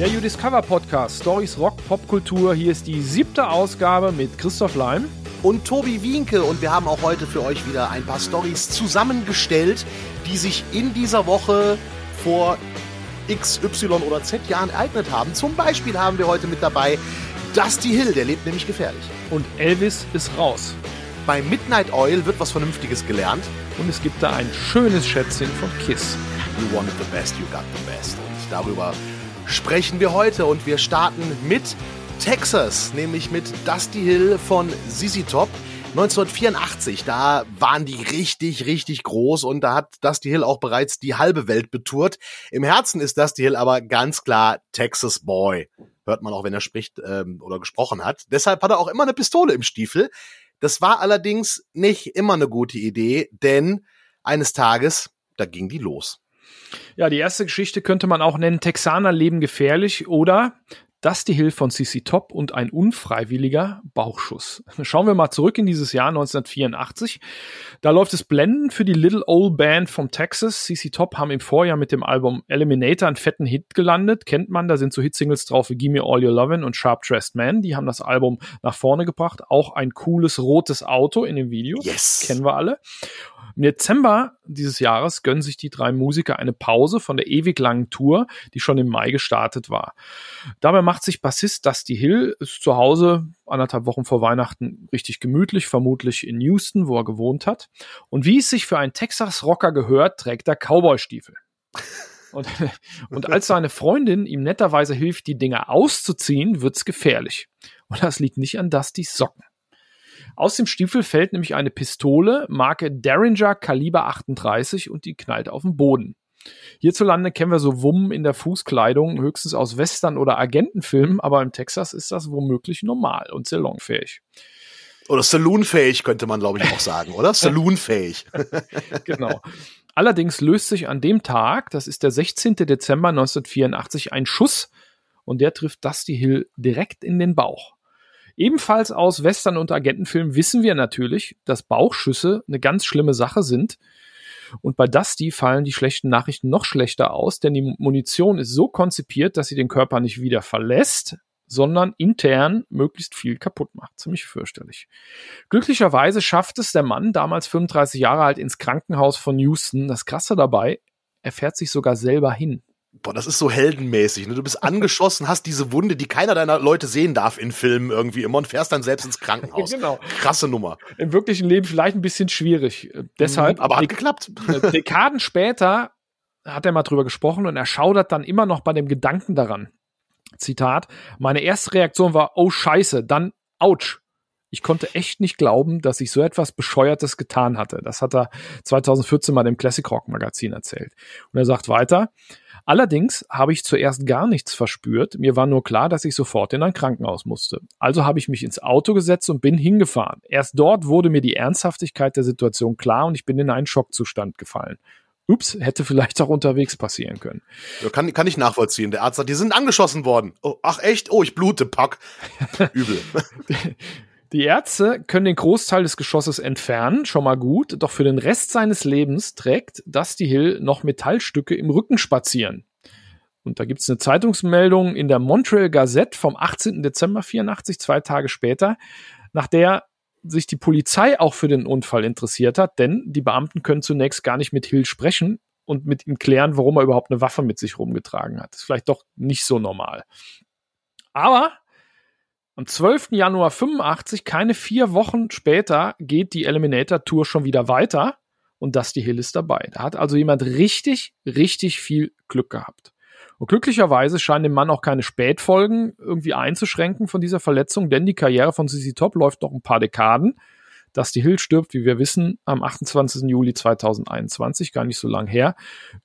Der You Discover Podcast, Stories Rock, Popkultur. Hier ist die siebte Ausgabe mit Christoph Leim. Und Tobi Wienke. Und wir haben auch heute für euch wieder ein paar Stories zusammengestellt, die sich in dieser Woche vor X, Y oder Z Jahren ereignet haben. Zum Beispiel haben wir heute mit dabei Dusty Hill, der lebt nämlich gefährlich. Und Elvis ist raus. Bei Midnight Oil wird was Vernünftiges gelernt. Und es gibt da ein schönes Schätzchen von Kiss. You wanted the best, you got the best. Und darüber sprechen wir heute und wir starten mit Texas, nämlich mit Dusty Hill von ZZ Top. 1984, da waren die richtig, richtig groß und da hat Dusty Hill auch bereits die halbe Welt betourt. Im Herzen ist Dusty Hill aber ganz klar Texas Boy. Hört man auch, wenn er spricht ähm, oder gesprochen hat. Deshalb hat er auch immer eine Pistole im Stiefel. Das war allerdings nicht immer eine gute Idee, denn eines Tages, da ging die los. Ja, die erste Geschichte könnte man auch nennen, Texaner leben gefährlich oder Dusty Hill von CC Top und ein unfreiwilliger Bauchschuss. Schauen wir mal zurück in dieses Jahr 1984. Da läuft es blendend für die Little Old Band vom Texas. CC Top haben im Vorjahr mit dem Album Eliminator einen fetten Hit gelandet. Kennt man, da sind so Hitsingles drauf wie Gimme All Your Lovin' und Sharp Dressed Man. Die haben das Album nach vorne gebracht. Auch ein cooles rotes Auto in dem Video. Yes. Kennen wir alle. Im Dezember dieses Jahres gönnen sich die drei Musiker eine Pause von der ewig langen Tour, die schon im Mai gestartet war. Dabei macht sich Bassist Dusty Hill zu Hause anderthalb Wochen vor Weihnachten richtig gemütlich, vermutlich in Houston, wo er gewohnt hat. Und wie es sich für einen Texas-Rocker gehört, trägt er Cowboy-Stiefel. Und, und als seine Freundin ihm netterweise hilft, die Dinger auszuziehen, wird's gefährlich. Und das liegt nicht an Dustys Socken. Aus dem Stiefel fällt nämlich eine Pistole, Marke Derringer Kaliber 38 und die knallt auf den Boden. Hierzulande kennen wir so Wummen in der Fußkleidung höchstens aus Western- oder Agentenfilmen, aber im Texas ist das womöglich normal und salonfähig. Oder saloonfähig könnte man, glaube ich, auch sagen, oder? Saloonfähig. genau. Allerdings löst sich an dem Tag, das ist der 16. Dezember 1984, ein Schuss und der trifft Dusty Hill direkt in den Bauch. Ebenfalls aus Western- und Agentenfilmen wissen wir natürlich, dass Bauchschüsse eine ganz schlimme Sache sind. Und bei Dusty fallen die schlechten Nachrichten noch schlechter aus, denn die Munition ist so konzipiert, dass sie den Körper nicht wieder verlässt, sondern intern möglichst viel kaputt macht. Ziemlich fürchterlich. Glücklicherweise schafft es der Mann, damals 35 Jahre alt, ins Krankenhaus von Houston. Das Krasse dabei, er fährt sich sogar selber hin. Boah, das ist so heldenmäßig. Ne? Du bist angeschossen, hast diese Wunde, die keiner deiner Leute sehen darf in Filmen irgendwie immer und fährst dann selbst ins Krankenhaus. genau. Krasse Nummer. Im wirklichen Leben vielleicht ein bisschen schwierig. Deshalb. Mhm, aber hat geklappt. Dekaden später hat er mal drüber gesprochen und er schaudert dann immer noch bei dem Gedanken daran. Zitat, meine erste Reaktion war, oh Scheiße, dann, ouch. Ich konnte echt nicht glauben, dass ich so etwas Bescheuertes getan hatte. Das hat er 2014 mal im Classic Rock Magazin erzählt. Und er sagt weiter, Allerdings habe ich zuerst gar nichts verspürt. Mir war nur klar, dass ich sofort in ein Krankenhaus musste. Also habe ich mich ins Auto gesetzt und bin hingefahren. Erst dort wurde mir die Ernsthaftigkeit der Situation klar und ich bin in einen Schockzustand gefallen. Ups, hätte vielleicht auch unterwegs passieren können. Ja, kann, kann ich nachvollziehen. Der Arzt sagt, die sind angeschossen worden. Oh, ach echt? Oh, ich blute, pack. Übel. Die Ärzte können den Großteil des Geschosses entfernen, schon mal gut, doch für den Rest seines Lebens trägt Dusty Hill noch Metallstücke im Rücken spazieren. Und da gibt's eine Zeitungsmeldung in der Montreal Gazette vom 18. Dezember 84, zwei Tage später, nach der sich die Polizei auch für den Unfall interessiert hat, denn die Beamten können zunächst gar nicht mit Hill sprechen und mit ihm klären, warum er überhaupt eine Waffe mit sich rumgetragen hat. Das ist vielleicht doch nicht so normal. Aber am 12. Januar 85, keine vier Wochen später, geht die Eliminator Tour schon wieder weiter und Dusty Hill ist dabei. Da hat also jemand richtig, richtig viel Glück gehabt. Und glücklicherweise scheinen dem Mann auch keine Spätfolgen irgendwie einzuschränken von dieser Verletzung, denn die Karriere von CC Top läuft noch ein paar Dekaden. Dusty Hill stirbt, wie wir wissen, am 28. Juli 2021, gar nicht so lang her,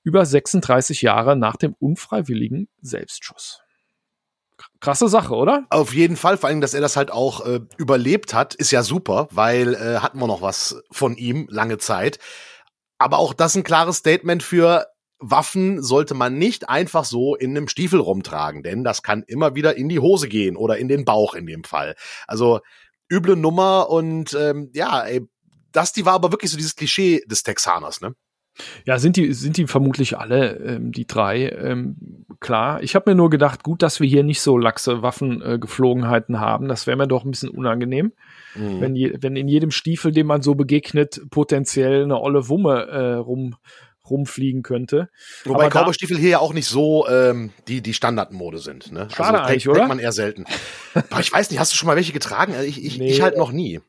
über 36 Jahre nach dem unfreiwilligen Selbstschuss. Krasse Sache, oder? Auf jeden Fall, vor allem, dass er das halt auch äh, überlebt hat, ist ja super, weil äh, hatten wir noch was von ihm lange Zeit. Aber auch das ein klares Statement für Waffen sollte man nicht einfach so in einem Stiefel rumtragen, denn das kann immer wieder in die Hose gehen oder in den Bauch in dem Fall. Also üble Nummer und ähm, ja, ey, das die war aber wirklich so dieses Klischee des Texaners, ne? Ja, sind die, sind die vermutlich alle, ähm, die drei. Ähm, klar, ich habe mir nur gedacht, gut, dass wir hier nicht so laxe Waffengeflogenheiten äh, haben. Das wäre mir doch ein bisschen unangenehm, mhm. wenn, je, wenn in jedem Stiefel, dem man so begegnet, potenziell eine olle Wumme äh, rum, rumfliegen könnte. Wobei Cowboystiefel hier ja auch nicht so ähm, die, die Standardmode sind. Ne? Schade also, eigentlich, oder? man eher selten. Aber ich weiß nicht, hast du schon mal welche getragen? Also ich, ich, nee. ich halt noch nie.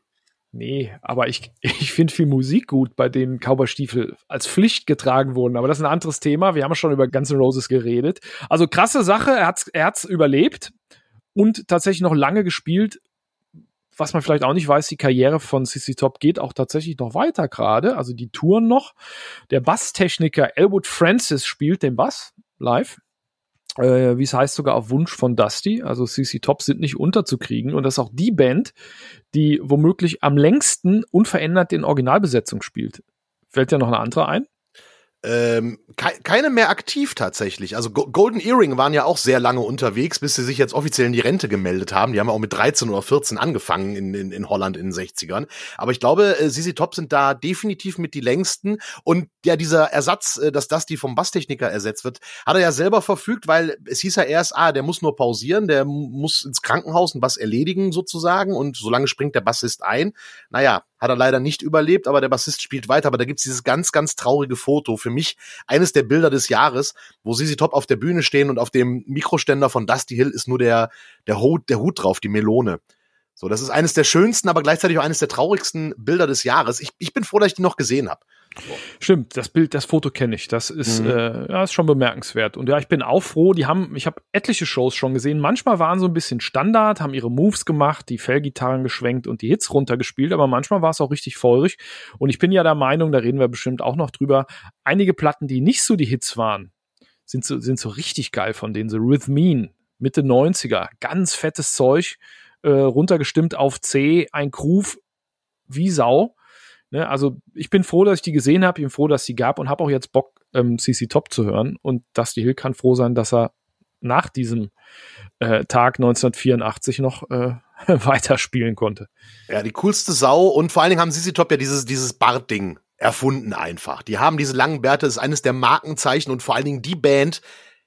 Nee, aber ich, ich finde viel Musik gut, bei denen Cowboystiefel als Pflicht getragen wurden. Aber das ist ein anderes Thema. Wir haben schon über Guns N' Roses geredet. Also krasse Sache, er hat's, er hat's überlebt und tatsächlich noch lange gespielt. Was man vielleicht auch nicht weiß, die Karriere von CC Top geht auch tatsächlich noch weiter gerade. Also die Touren noch. Der Basstechniker Elwood Francis spielt den Bass live äh, wie es heißt, sogar auf Wunsch von Dusty. Also CC Top sind nicht unterzukriegen. Und das ist auch die Band, die womöglich am längsten unverändert in Originalbesetzung spielt. Fällt dir noch eine andere ein? Ähm, ke keine mehr aktiv tatsächlich. Also Go Golden Earring waren ja auch sehr lange unterwegs, bis sie sich jetzt offiziell in die Rente gemeldet haben. Die haben auch mit 13 oder 14 angefangen in, in, in Holland in den 60ern. Aber ich glaube, äh, Sisi Top sind da definitiv mit die längsten. Und ja, dieser Ersatz, äh, dass das die vom Basstechniker ersetzt wird, hat er ja selber verfügt, weil es hieß ja erst, ah, der muss nur pausieren, der muss ins Krankenhaus und was erledigen sozusagen. Und solange springt der Bassist ein. Naja, hat er leider nicht überlebt, aber der Bassist spielt weiter. Aber da gibt's dieses ganz, ganz traurige Foto. Für mich eines der Bilder des Jahres, wo Sisi Top auf der Bühne stehen und auf dem Mikroständer von Dusty Hill ist nur der, der Hut, der Hut drauf, die Melone. So, das ist eines der schönsten, aber gleichzeitig auch eines der traurigsten Bilder des Jahres. Ich, ich bin froh, dass ich die noch gesehen habe. Stimmt, das Bild, das Foto kenne ich. Das ist, mhm. äh, ja, ist schon bemerkenswert. Und ja, ich bin auch froh. Die haben, ich habe etliche Shows schon gesehen. Manchmal waren so ein bisschen Standard, haben ihre Moves gemacht, die Fellgitarren geschwenkt und die Hits runtergespielt. Aber manchmal war es auch richtig feurig. Und ich bin ja der Meinung, da reden wir bestimmt auch noch drüber. Einige Platten, die nicht so die Hits waren, sind so, sind so richtig geil von denen. So Rhythmine, Mitte 90er, ganz fettes Zeug, äh, runtergestimmt auf C, ein Groove wie Sau. Ne, also ich bin froh, dass ich die gesehen habe, ich bin froh, dass sie gab und habe auch jetzt Bock, ähm, CC Top zu hören. Und Dusty Hill kann froh sein, dass er nach diesem äh, Tag 1984 noch äh, weiterspielen konnte. Ja, die coolste Sau und vor allen Dingen haben CC Top ja dieses, dieses Bart-Ding erfunden einfach. Die haben diese langen Bärte, ist eines der Markenzeichen und vor allen Dingen die Band,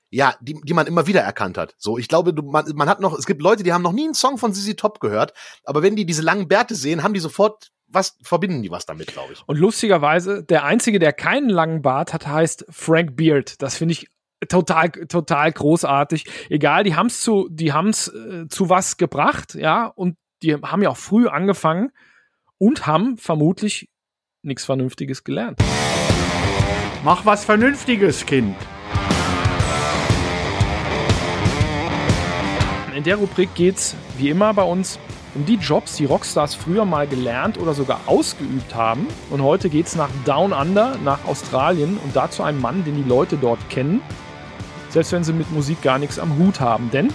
ja, die, die man immer wieder erkannt hat. So, ich glaube, du, man, man hat noch, es gibt Leute, die haben noch nie einen Song von CC Top gehört, aber wenn die diese langen Bärte sehen, haben die sofort was verbinden die was damit, glaube ich. Und lustigerweise, der einzige, der keinen langen Bart hat, heißt Frank Beard. Das finde ich total total großartig. Egal, die haben's zu die haben's äh, zu was gebracht, ja, und die haben ja auch früh angefangen und haben vermutlich nichts vernünftiges gelernt. Mach was vernünftiges, Kind. In der Rubrik geht's wie immer bei uns um die Jobs, die Rockstars früher mal gelernt oder sogar ausgeübt haben. Und heute geht es nach Down Under, nach Australien und dazu einem Mann, den die Leute dort kennen, selbst wenn sie mit Musik gar nichts am Hut haben. Denn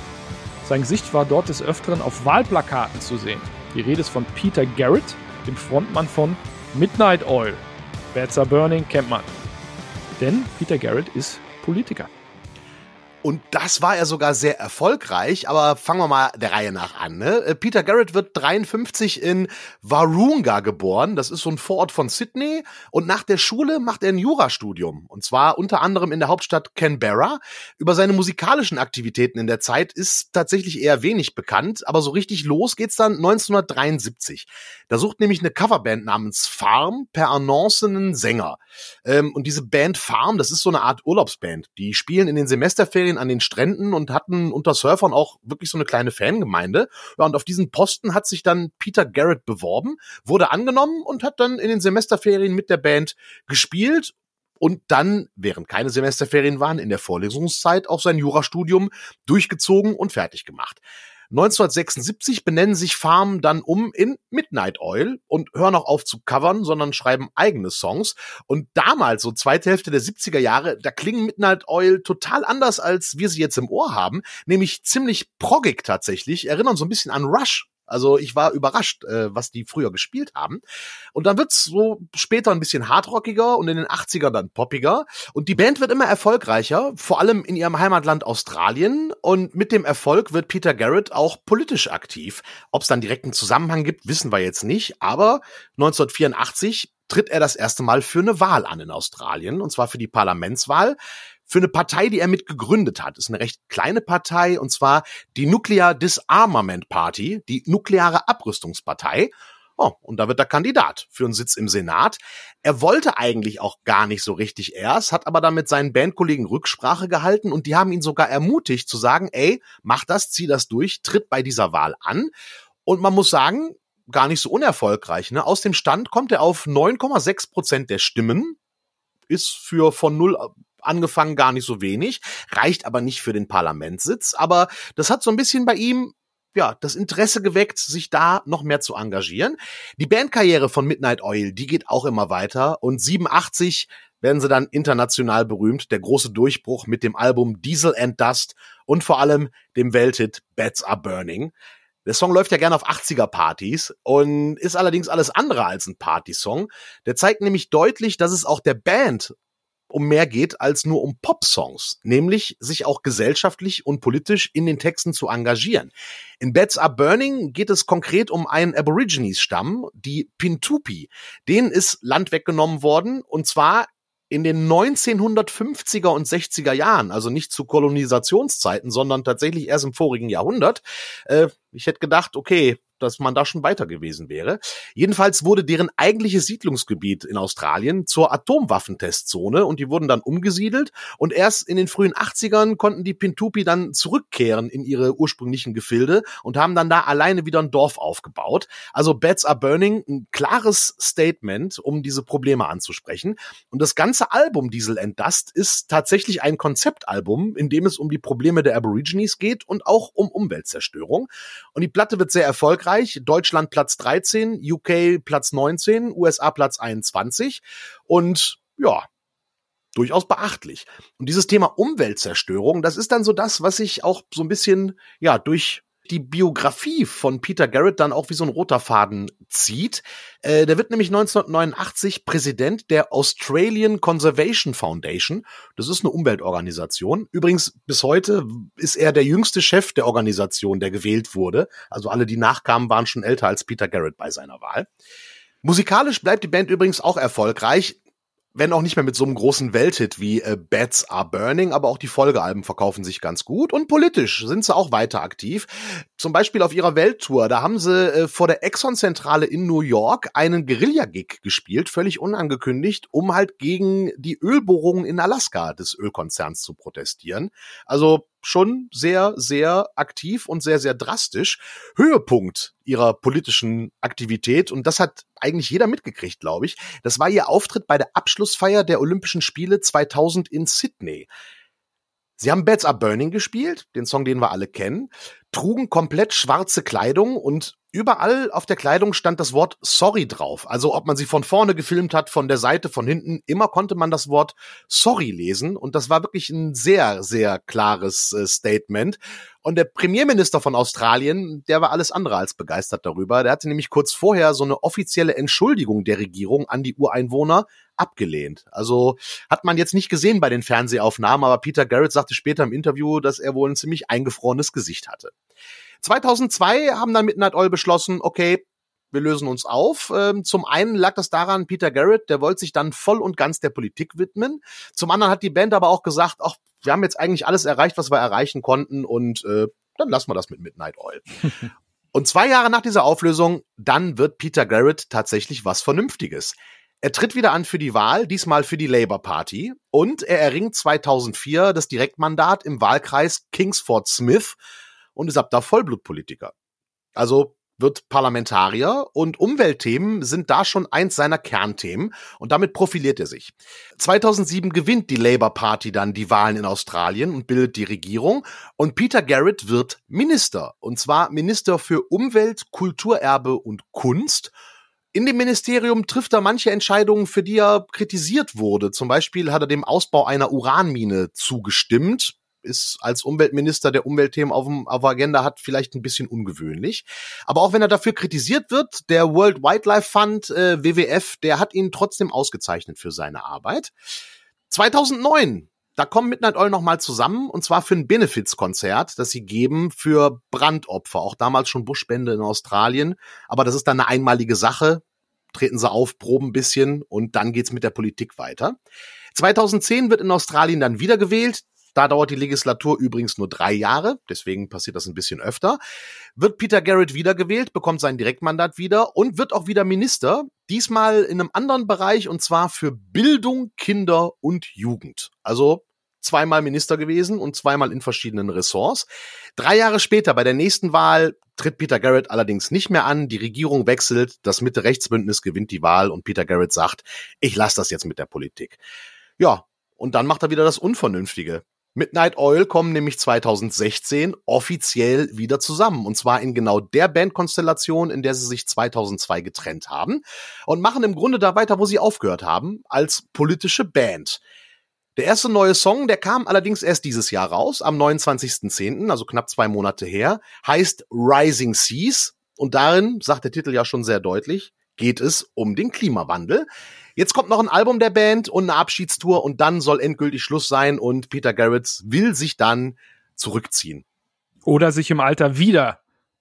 sein Gesicht war dort des Öfteren auf Wahlplakaten zu sehen. Die Rede ist von Peter Garrett, dem Frontmann von Midnight Oil. Bats Are Burning kennt man. Denn Peter Garrett ist Politiker. Und das war er sogar sehr erfolgreich, aber fangen wir mal der Reihe nach an. Ne? Äh, Peter Garrett wird 53 in Warunga geboren. Das ist so ein Vorort von Sydney. Und nach der Schule macht er ein Jurastudium. Und zwar unter anderem in der Hauptstadt Canberra. Über seine musikalischen Aktivitäten in der Zeit ist tatsächlich eher wenig bekannt. Aber so richtig los geht's dann 1973. Da sucht nämlich eine Coverband namens Farm per Annonce einen Sänger. Ähm, und diese Band Farm, das ist so eine Art Urlaubsband. Die spielen in den Semesterferien Ferien an den Stränden und hatten unter Surfern auch wirklich so eine kleine Fangemeinde. Ja, und auf diesen Posten hat sich dann Peter Garrett beworben, wurde angenommen und hat dann in den Semesterferien mit der Band gespielt und dann, während keine Semesterferien waren, in der Vorlesungszeit auch sein Jurastudium durchgezogen und fertig gemacht. 1976 benennen sich Farm dann um in Midnight Oil und hören auch auf zu covern, sondern schreiben eigene Songs. Und damals, so zweite Hälfte der 70er Jahre, da klingen Midnight Oil total anders, als wir sie jetzt im Ohr haben, nämlich ziemlich proggig tatsächlich, erinnern so ein bisschen an Rush also ich war überrascht, äh, was die früher gespielt haben. Und dann wird's so später ein bisschen hardrockiger und in den 80ern dann poppiger. Und die Band wird immer erfolgreicher, vor allem in ihrem Heimatland Australien. Und mit dem Erfolg wird Peter Garrett auch politisch aktiv. Ob es dann direkten Zusammenhang gibt, wissen wir jetzt nicht. Aber 1984 tritt er das erste Mal für eine Wahl an in Australien, und zwar für die Parlamentswahl für eine Partei, die er mit gegründet hat. Ist eine recht kleine Partei, und zwar die Nuclear Disarmament Party, die nukleare Abrüstungspartei. Oh, und da wird er Kandidat für einen Sitz im Senat. Er wollte eigentlich auch gar nicht so richtig erst, hat aber dann mit seinen Bandkollegen Rücksprache gehalten und die haben ihn sogar ermutigt zu sagen, ey, mach das, zieh das durch, tritt bei dieser Wahl an. Und man muss sagen, gar nicht so unerfolgreich. Ne? Aus dem Stand kommt er auf 9,6 Prozent der Stimmen. Ist für von null angefangen gar nicht so wenig, reicht aber nicht für den Parlamentssitz. Aber das hat so ein bisschen bei ihm ja, das Interesse geweckt, sich da noch mehr zu engagieren. Die Bandkarriere von Midnight Oil, die geht auch immer weiter und 87 werden sie dann international berühmt. Der große Durchbruch mit dem Album Diesel and Dust und vor allem dem Welthit Bats Are Burning. Der Song läuft ja gerne auf 80er-Partys und ist allerdings alles andere als ein Partysong. Der zeigt nämlich deutlich, dass es auch der Band um mehr geht als nur um Pop-Songs, nämlich sich auch gesellschaftlich und politisch in den Texten zu engagieren. In Beds Are Burning geht es konkret um einen Aborigines-Stamm, die Pintupi. Denen ist Land weggenommen worden und zwar in den 1950er und 60er Jahren, also nicht zu Kolonisationszeiten, sondern tatsächlich erst im vorigen Jahrhundert. Äh, ich hätte gedacht, okay, dass man da schon weiter gewesen wäre. Jedenfalls wurde deren eigentliches Siedlungsgebiet in Australien zur Atomwaffentestzone und die wurden dann umgesiedelt und erst in den frühen 80ern konnten die Pintupi dann zurückkehren in ihre ursprünglichen Gefilde und haben dann da alleine wieder ein Dorf aufgebaut. Also Beds are Burning, ein klares Statement, um diese Probleme anzusprechen. Und das ganze Album Diesel and Dust ist tatsächlich ein Konzeptalbum, in dem es um die Probleme der Aborigines geht und auch um Umweltzerstörung. Und die Platte wird sehr erfolgreich Frankreich, Deutschland Platz 13, UK Platz 19, USA Platz 21 und ja, durchaus beachtlich. Und dieses Thema Umweltzerstörung, das ist dann so das, was sich auch so ein bisschen, ja, durch die Biografie von Peter Garrett dann auch wie so ein roter Faden zieht. Äh, der wird nämlich 1989 Präsident der Australian Conservation Foundation. Das ist eine Umweltorganisation. Übrigens, bis heute ist er der jüngste Chef der Organisation, der gewählt wurde. Also alle, die nachkamen, waren schon älter als Peter Garrett bei seiner Wahl. Musikalisch bleibt die Band übrigens auch erfolgreich wenn auch nicht mehr mit so einem großen Welthit wie äh, Bats Are Burning, aber auch die Folgealben verkaufen sich ganz gut und politisch sind sie auch weiter aktiv. Zum Beispiel auf ihrer Welttour, da haben sie äh, vor der Exxon-Zentrale in New York einen Guerilla-Gig gespielt, völlig unangekündigt, um halt gegen die Ölbohrungen in Alaska des Ölkonzerns zu protestieren. Also schon sehr, sehr aktiv und sehr, sehr drastisch. Höhepunkt ihrer politischen Aktivität, und das hat eigentlich jeder mitgekriegt, glaube ich, das war ihr Auftritt bei der Abschlussfeier der Olympischen Spiele 2000 in Sydney. Sie haben Beds Are Burning gespielt, den Song, den wir alle kennen, trugen komplett schwarze Kleidung und überall auf der Kleidung stand das Wort sorry drauf. Also ob man sie von vorne gefilmt hat, von der Seite, von hinten, immer konnte man das Wort sorry lesen. Und das war wirklich ein sehr, sehr klares äh, Statement. Und der Premierminister von Australien, der war alles andere als begeistert darüber. Der hatte nämlich kurz vorher so eine offizielle Entschuldigung der Regierung an die Ureinwohner abgelehnt. Also hat man jetzt nicht gesehen bei den Fernsehaufnahmen, aber Peter Garrett sagte später im Interview, dass er wohl ein ziemlich eingefrorenes Gesicht hatte. 2002 haben dann Midnight Oil beschlossen, okay, wir lösen uns auf. Ähm, zum einen lag das daran, Peter Garrett, der wollte sich dann voll und ganz der Politik widmen. Zum anderen hat die Band aber auch gesagt, ach, wir haben jetzt eigentlich alles erreicht, was wir erreichen konnten und äh, dann lassen wir das mit Midnight Oil. und zwei Jahre nach dieser Auflösung, dann wird Peter Garrett tatsächlich was Vernünftiges. Er tritt wieder an für die Wahl, diesmal für die Labour Party, und er erringt 2004 das Direktmandat im Wahlkreis Kingsford Smith und ist ab da Vollblutpolitiker. Also wird Parlamentarier und Umweltthemen sind da schon eins seiner Kernthemen und damit profiliert er sich. 2007 gewinnt die Labour Party dann die Wahlen in Australien und bildet die Regierung und Peter Garrett wird Minister und zwar Minister für Umwelt, Kulturerbe und Kunst. In dem Ministerium trifft er manche Entscheidungen, für die er kritisiert wurde. Zum Beispiel hat er dem Ausbau einer Uranmine zugestimmt ist als Umweltminister der Umweltthemen auf, dem, auf der Agenda hat, vielleicht ein bisschen ungewöhnlich. Aber auch wenn er dafür kritisiert wird, der World Wildlife Fund, äh, WWF, der hat ihn trotzdem ausgezeichnet für seine Arbeit. 2009 da kommen Midnight Oil nochmal zusammen und zwar für ein Benefits-Konzert, das sie geben für Brandopfer. Auch damals schon Buschbände in Australien. Aber das ist dann eine einmalige Sache treten sie auf, proben ein bisschen und dann geht's mit der Politik weiter. 2010 wird in Australien dann wieder gewählt. Da dauert die Legislatur übrigens nur drei Jahre, deswegen passiert das ein bisschen öfter. Wird Peter Garrett wiedergewählt, bekommt sein Direktmandat wieder und wird auch wieder Minister, diesmal in einem anderen Bereich und zwar für Bildung, Kinder und Jugend. Also zweimal Minister gewesen und zweimal in verschiedenen Ressorts. Drei Jahre später, bei der nächsten Wahl, tritt Peter Garrett allerdings nicht mehr an. Die Regierung wechselt, das Mitte-Rechtsbündnis gewinnt die Wahl und Peter Garrett sagt, ich lasse das jetzt mit der Politik. Ja, und dann macht er wieder das Unvernünftige. Midnight Oil kommen nämlich 2016 offiziell wieder zusammen. Und zwar in genau der Bandkonstellation, in der sie sich 2002 getrennt haben. Und machen im Grunde da weiter, wo sie aufgehört haben, als politische Band. Der erste neue Song, der kam allerdings erst dieses Jahr raus, am 29.10., also knapp zwei Monate her, heißt Rising Seas. Und darin, sagt der Titel ja schon sehr deutlich, geht es um den Klimawandel. Jetzt kommt noch ein Album der Band und eine Abschiedstour und dann soll endgültig Schluss sein und Peter Garrett will sich dann zurückziehen. Oder sich im Alter wieder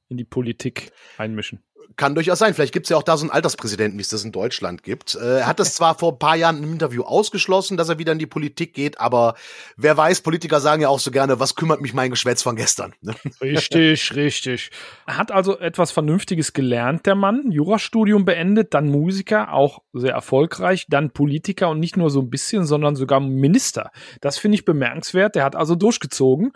in die Politik einmischen kann durchaus sein. Vielleicht gibt es ja auch da so einen Alterspräsidenten, wie es das in Deutschland gibt. Äh, er hat das zwar vor ein paar Jahren im Interview ausgeschlossen, dass er wieder in die Politik geht, aber wer weiß, Politiker sagen ja auch so gerne, was kümmert mich mein Geschwätz von gestern? Richtig, richtig. Er hat also etwas Vernünftiges gelernt, der Mann. Jurastudium beendet, dann Musiker, auch sehr erfolgreich, dann Politiker und nicht nur so ein bisschen, sondern sogar Minister. Das finde ich bemerkenswert. Der hat also durchgezogen.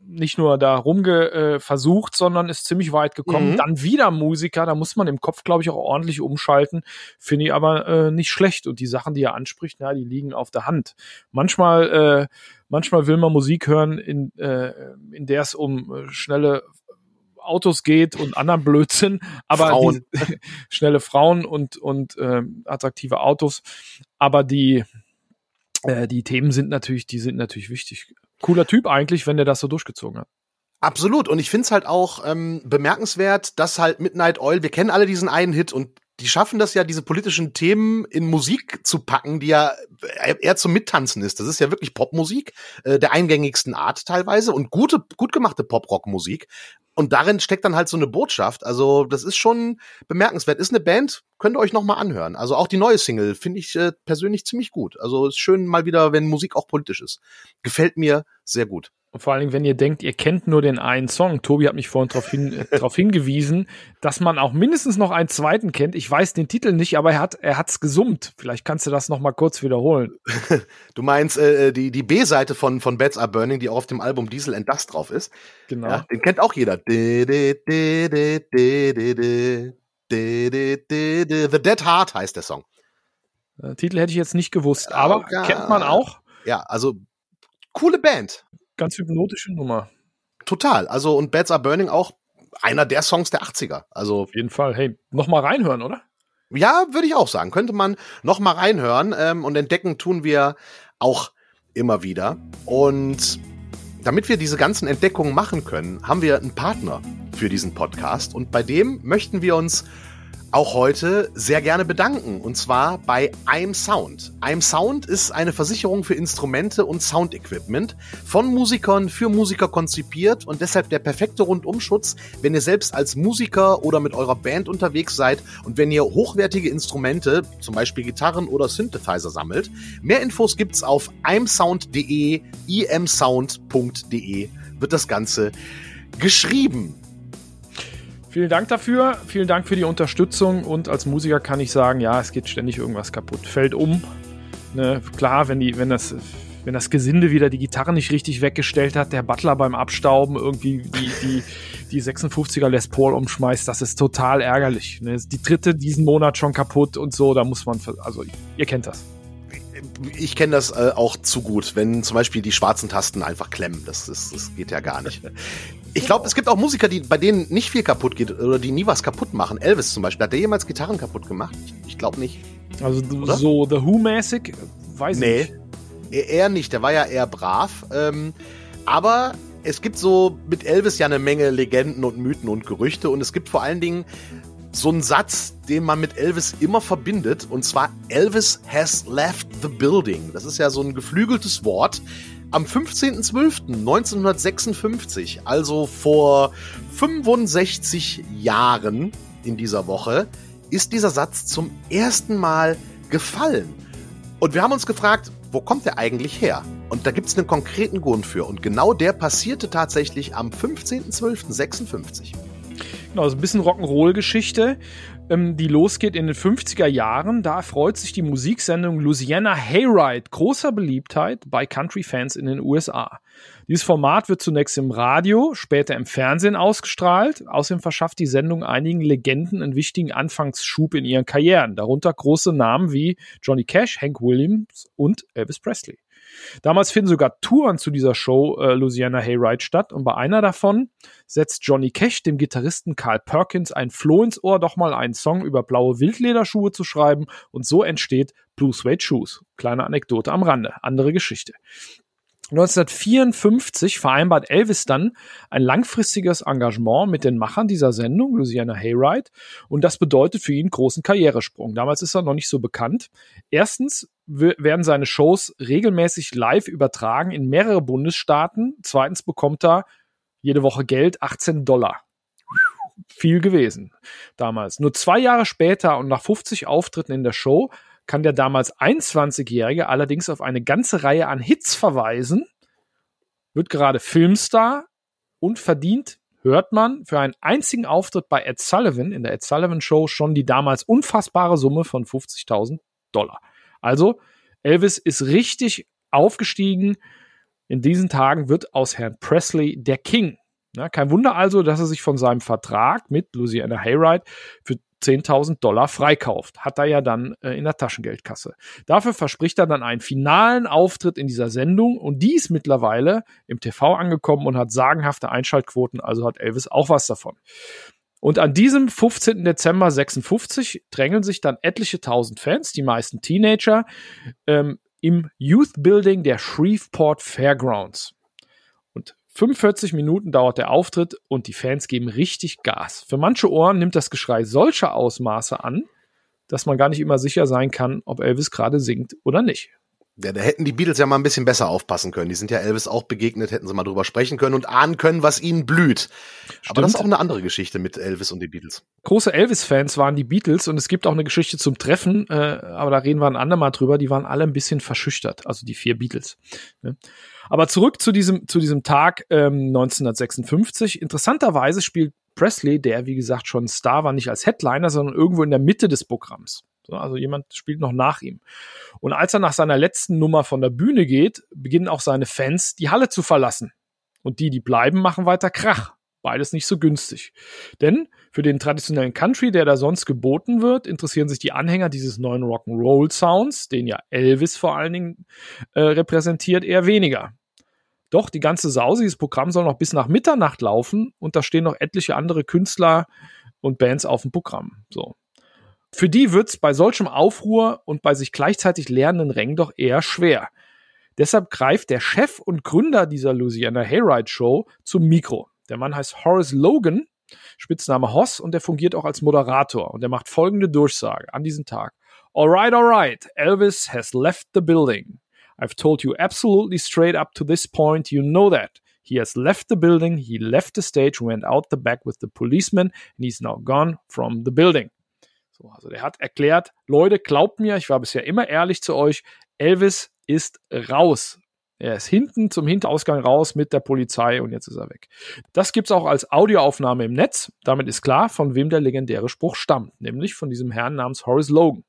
Nicht nur da rumge äh, versucht, sondern ist ziemlich weit gekommen. Mhm. Dann wieder Musiker, da muss man im Kopf, glaube ich, auch ordentlich umschalten. Finde ich aber äh, nicht schlecht. Und die Sachen, die er anspricht, ja, die liegen auf der Hand. Manchmal, äh, manchmal will man Musik hören, in, äh, in der es um äh, schnelle Autos geht und anderen Blödsinn, aber Frauen. Die, schnelle Frauen und und äh, attraktive Autos, aber die äh, die Themen sind natürlich, die sind natürlich wichtig. Cooler Typ eigentlich, wenn der das so durchgezogen hat. Absolut. Und ich finde es halt auch ähm, bemerkenswert, dass halt Midnight Oil, wir kennen alle diesen einen Hit und die schaffen das ja, diese politischen Themen in Musik zu packen, die ja eher zum Mittanzen ist. Das ist ja wirklich Popmusik, äh, der eingängigsten Art teilweise und gute, gut gemachte Pop-Rock-Musik. Und darin steckt dann halt so eine Botschaft. Also das ist schon bemerkenswert. Ist eine Band, könnt ihr euch noch mal anhören. Also auch die neue Single finde ich äh, persönlich ziemlich gut. Also ist schön mal wieder, wenn Musik auch politisch ist. Gefällt mir sehr gut. Und vor allen Dingen, wenn ihr denkt, ihr kennt nur den einen Song. Tobi hat mich vorhin darauf hin, äh, darauf hingewiesen, dass man auch mindestens noch einen zweiten kennt. Ich weiß den Titel nicht, aber er hat er hat's gesummt. Vielleicht kannst du das noch mal kurz wiederholen. du meinst äh, die die B-Seite von von Beds Are Burning, die auch auf dem Album Diesel and Dust drauf ist. Genau. Ja, den kennt auch jeder. The Dead Heart heißt der Song. Äh, Titel hätte ich jetzt nicht gewusst, aber oh, kennt man auch. Ja, also coole Band ganz hypnotische Nummer. Total. Also und Beds Are Burning auch einer der Songs der 80er. Also auf jeden Fall. Hey, noch mal reinhören, oder? Ja, würde ich auch sagen. Könnte man noch mal reinhören ähm, und entdecken tun wir auch immer wieder. Und damit wir diese ganzen Entdeckungen machen können, haben wir einen Partner für diesen Podcast und bei dem möchten wir uns auch heute sehr gerne bedanken. Und zwar bei I'm Sound. I'm Sound ist eine Versicherung für Instrumente und Soundequipment von Musikern für Musiker konzipiert und deshalb der perfekte Rundumschutz, wenn ihr selbst als Musiker oder mit eurer Band unterwegs seid und wenn ihr hochwertige Instrumente, zum Beispiel Gitarren oder Synthesizer sammelt. Mehr Infos gibt's auf imsound.de, imsound.de wird das Ganze geschrieben. Vielen Dank dafür, vielen Dank für die Unterstützung und als Musiker kann ich sagen, ja, es geht ständig irgendwas kaputt, fällt um. Ne, klar, wenn die, wenn das, wenn das Gesinde wieder die Gitarre nicht richtig weggestellt hat, der Butler beim Abstauben irgendwie die, die, die 56er Les Paul umschmeißt, das ist total ärgerlich. Ne? Die dritte diesen Monat schon kaputt und so, da muss man, also ihr kennt das ich kenne das äh, auch zu gut, wenn zum Beispiel die schwarzen Tasten einfach klemmen. Das, das, das geht ja gar nicht. Ich glaube, es gibt auch Musiker, die, bei denen nicht viel kaputt geht oder die nie was kaputt machen. Elvis zum Beispiel. Hat der jemals Gitarren kaputt gemacht? Ich, ich glaube nicht. Also oder? so The Who-mäßig? Weiß nee, ich nicht. Nee, eher nicht. Der war ja eher brav. Ähm, aber es gibt so mit Elvis ja eine Menge Legenden und Mythen und Gerüchte. Und es gibt vor allen Dingen so ein Satz, den man mit Elvis immer verbindet, und zwar Elvis has left the building. Das ist ja so ein geflügeltes Wort. Am 15.12.1956, also vor 65 Jahren in dieser Woche, ist dieser Satz zum ersten Mal gefallen. Und wir haben uns gefragt, wo kommt der eigentlich her? Und da gibt es einen konkreten Grund für. Und genau der passierte tatsächlich am 15.12.56. Genau, so ein bisschen Rock'n'Roll-Geschichte, ähm, die losgeht in den 50er Jahren. Da erfreut sich die Musiksendung Louisiana Hayride großer Beliebtheit bei Country-Fans in den USA. Dieses Format wird zunächst im Radio, später im Fernsehen ausgestrahlt. Außerdem verschafft die Sendung einigen Legenden einen wichtigen Anfangsschub in ihren Karrieren, darunter große Namen wie Johnny Cash, Hank Williams und Elvis Presley. Damals finden sogar Touren zu dieser Show äh, Louisiana Hayride statt und bei einer davon setzt Johnny Cash dem Gitarristen Carl Perkins ein Floh ins Ohr, doch mal einen Song über blaue Wildlederschuhe zu schreiben und so entsteht Blue Suede Shoes. Kleine Anekdote am Rande, andere Geschichte. 1954 vereinbart Elvis dann ein langfristiges Engagement mit den Machern dieser Sendung, Louisiana Hayride, und das bedeutet für ihn großen Karrieresprung. Damals ist er noch nicht so bekannt. Erstens werden seine Shows regelmäßig live übertragen in mehrere Bundesstaaten. Zweitens bekommt er jede Woche Geld, 18 Dollar. Viel gewesen damals. Nur zwei Jahre später und nach 50 Auftritten in der Show kann der damals 21-Jährige allerdings auf eine ganze Reihe an Hits verweisen, wird gerade Filmstar und verdient, hört man, für einen einzigen Auftritt bei Ed Sullivan in der Ed Sullivan Show schon die damals unfassbare Summe von 50.000 Dollar. Also Elvis ist richtig aufgestiegen. In diesen Tagen wird aus Herrn Presley der King. Ja, kein Wunder also, dass er sich von seinem Vertrag mit Louisiana Hayride für 10.000 Dollar freikauft. Hat er ja dann äh, in der Taschengeldkasse. Dafür verspricht er dann einen finalen Auftritt in dieser Sendung und die ist mittlerweile im TV angekommen und hat sagenhafte Einschaltquoten, also hat Elvis auch was davon. Und an diesem 15. Dezember 56 drängeln sich dann etliche tausend Fans, die meisten Teenager, ähm, im Youth Building der Shreveport Fairgrounds. 45 Minuten dauert der Auftritt und die Fans geben richtig Gas. Für manche Ohren nimmt das Geschrei solche Ausmaße an, dass man gar nicht immer sicher sein kann, ob Elvis gerade singt oder nicht. Ja, da hätten die Beatles ja mal ein bisschen besser aufpassen können. Die sind ja Elvis auch begegnet, hätten sie mal drüber sprechen können und ahnen können, was ihnen blüht. Stimmt. Aber das ist auch eine andere Geschichte mit Elvis und den Beatles. Große Elvis-Fans waren die Beatles und es gibt auch eine Geschichte zum Treffen, äh, aber da reden wir ein andermal drüber. Die waren alle ein bisschen verschüchtert, also die vier Beatles. Ne? Aber zurück zu diesem, zu diesem Tag ähm, 1956. Interessanterweise spielt Presley, der wie gesagt schon Star war, nicht als Headliner, sondern irgendwo in der Mitte des Programms. So, also jemand spielt noch nach ihm. Und als er nach seiner letzten Nummer von der Bühne geht, beginnen auch seine Fans die Halle zu verlassen. Und die, die bleiben, machen weiter Krach. Beides nicht so günstig. Denn für den traditionellen Country, der da sonst geboten wird, interessieren sich die Anhänger dieses neuen Rock'n'Roll Sounds, den ja Elvis vor allen Dingen äh, repräsentiert, eher weniger. Doch die ganze Sause, dieses Programm soll noch bis nach Mitternacht laufen und da stehen noch etliche andere Künstler und Bands auf dem Programm. So. Für die wird's bei solchem Aufruhr und bei sich gleichzeitig leerenden Rängen doch eher schwer. Deshalb greift der Chef und Gründer dieser Louisiana Hayride Show zum Mikro. Der Mann heißt Horace Logan, Spitzname Hoss, und der fungiert auch als Moderator. Und er macht folgende Durchsage an diesem Tag. Alright, alright, Elvis has left the building. I've told you absolutely straight up to this point, you know that. He has left the building, he left the stage, went out the back with the policeman, and he's now gone from the building. So, also der hat erklärt, Leute, glaubt mir, ich war bisher immer ehrlich zu euch, Elvis ist raus. Er ist hinten zum Hinterausgang raus mit der Polizei und jetzt ist er weg. Das gibt's auch als Audioaufnahme im Netz. Damit ist klar, von wem der legendäre Spruch stammt, nämlich von diesem Herrn namens Horace Logan.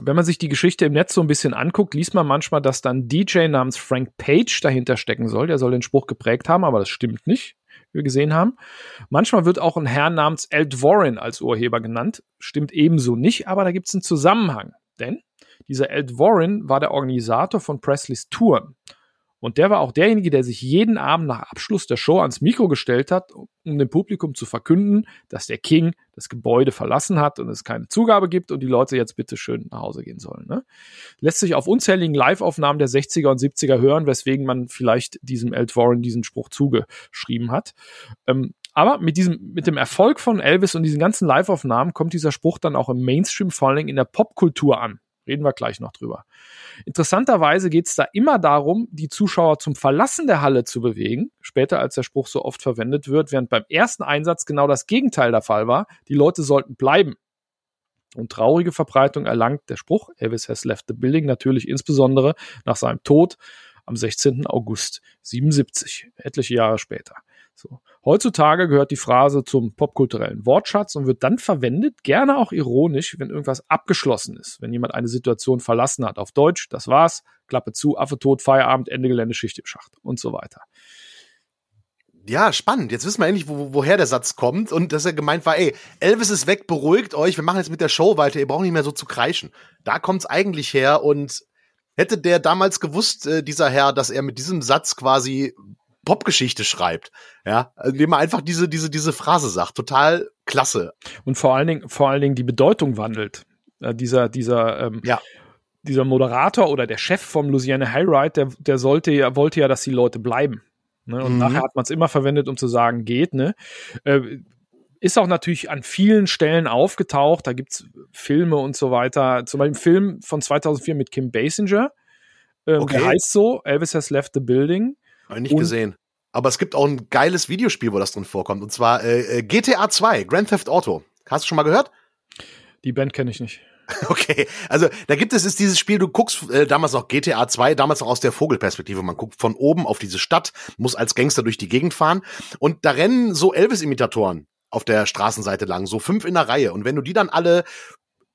Wenn man sich die Geschichte im Netz so ein bisschen anguckt, liest man manchmal, dass dann DJ namens Frank Page dahinter stecken soll. Der soll den Spruch geprägt haben, aber das stimmt nicht wir gesehen haben. Manchmal wird auch ein Herr namens Ed Warren als Urheber genannt. Stimmt ebenso nicht, aber da gibt es einen Zusammenhang. Denn dieser Ed Warren war der Organisator von Presleys Touren. Und der war auch derjenige, der sich jeden Abend nach Abschluss der Show ans Mikro gestellt hat, um dem Publikum zu verkünden, dass der King das Gebäude verlassen hat und es keine Zugabe gibt und die Leute jetzt bitte schön nach Hause gehen sollen. Ne? Lässt sich auf unzähligen Live-Aufnahmen der 60er und 70er hören, weswegen man vielleicht diesem Ed Warren diesen Spruch zugeschrieben hat. Ähm, aber mit diesem, mit dem Erfolg von Elvis und diesen ganzen Live-Aufnahmen kommt dieser Spruch dann auch im Mainstream, vor Dingen in der Popkultur an. Reden wir gleich noch drüber. Interessanterweise geht es da immer darum, die Zuschauer zum Verlassen der Halle zu bewegen, später als der Spruch so oft verwendet wird, während beim ersten Einsatz genau das Gegenteil der Fall war. Die Leute sollten bleiben. Und traurige Verbreitung erlangt der Spruch, Elvis has left the building, natürlich insbesondere nach seinem Tod am 16. August 77, etliche Jahre später. So. Heutzutage gehört die Phrase zum popkulturellen Wortschatz und wird dann verwendet, gerne auch ironisch, wenn irgendwas abgeschlossen ist, wenn jemand eine Situation verlassen hat. Auf Deutsch, das war's, Klappe zu, Affe tot, Feierabend, Ende Gelände, Schicht im Schacht und so weiter. Ja, spannend. Jetzt wissen wir endlich, wo, woher der Satz kommt und dass er gemeint war, ey, Elvis ist weg, beruhigt euch, wir machen jetzt mit der Show weiter, ihr braucht nicht mehr so zu kreischen. Da kommt's eigentlich her und hätte der damals gewusst, äh, dieser Herr, dass er mit diesem Satz quasi Popgeschichte schreibt, ja, indem er einfach diese, diese, diese Phrase sagt. Total klasse. Und vor allen Dingen, vor allen Dingen die Bedeutung wandelt. Äh, dieser, dieser, ähm, Ja. dieser Moderator oder der Chef vom Louisiana Hayride, der, der sollte ja, wollte ja, dass die Leute bleiben. Ne? Und Mhm. nachher hat man es immer verwendet, um zu sagen, geht, ne? Äh, ist auch natürlich an vielen Stellen aufgetaucht. Da gibt's Filme und so weiter. Zum Beispiel ein Film von 2004 mit Kim Basinger. Ähm, Okay. Der heißt so, Elvis has left the building. Hab ich nicht Und- gesehen. Aber es gibt auch ein geiles Videospiel, wo das drin vorkommt. Und zwar äh, äh, GTA 2, Grand Theft Auto. Hast du schon mal gehört? Die Band kenne ich nicht. Okay, also da gibt es ist dieses Spiel, du guckst äh, damals noch GTA 2, damals noch aus der Vogelperspektive. Man guckt von oben auf diese Stadt, muss als Gangster durch die Gegend fahren und da rennen so Elvis-Imitatoren auf der Straßenseite lang, so fünf in der Reihe. Und wenn du die dann alle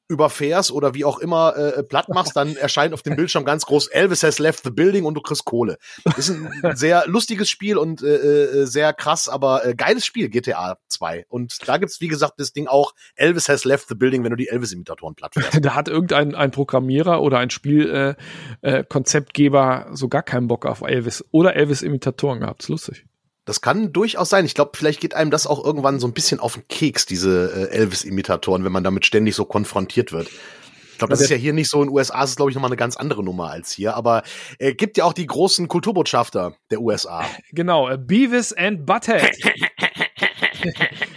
überfährst oder wie auch immer äh, platt machst, dann erscheint auf dem Bildschirm ganz groß Elvis has left the building und du kriegst Kohle. Ist ein sehr lustiges Spiel und äh, äh, sehr krass, aber äh, geiles Spiel, GTA 2. Und da gibt's wie gesagt das Ding auch Elvis has left the building, wenn du die Elvis-Imitatoren platt fährst. da hat irgendein ein Programmierer oder ein Spielkonzeptgeber äh, Konzeptgeber so gar keinen Bock auf Elvis oder Elvis-Imitatoren gehabt. Ist lustig. Das kann durchaus sein. Ich glaube, vielleicht geht einem das auch irgendwann so ein bisschen auf den Keks, diese äh, Elvis-Imitatoren, wenn man damit ständig so konfrontiert wird. Ich glaube, das ist ja hier nicht so. In den USA ist es, glaube ich, nochmal eine ganz andere Nummer als hier. Aber äh, gibt ja auch die großen Kulturbotschafter der USA. Genau, äh, Beavis and Butthead.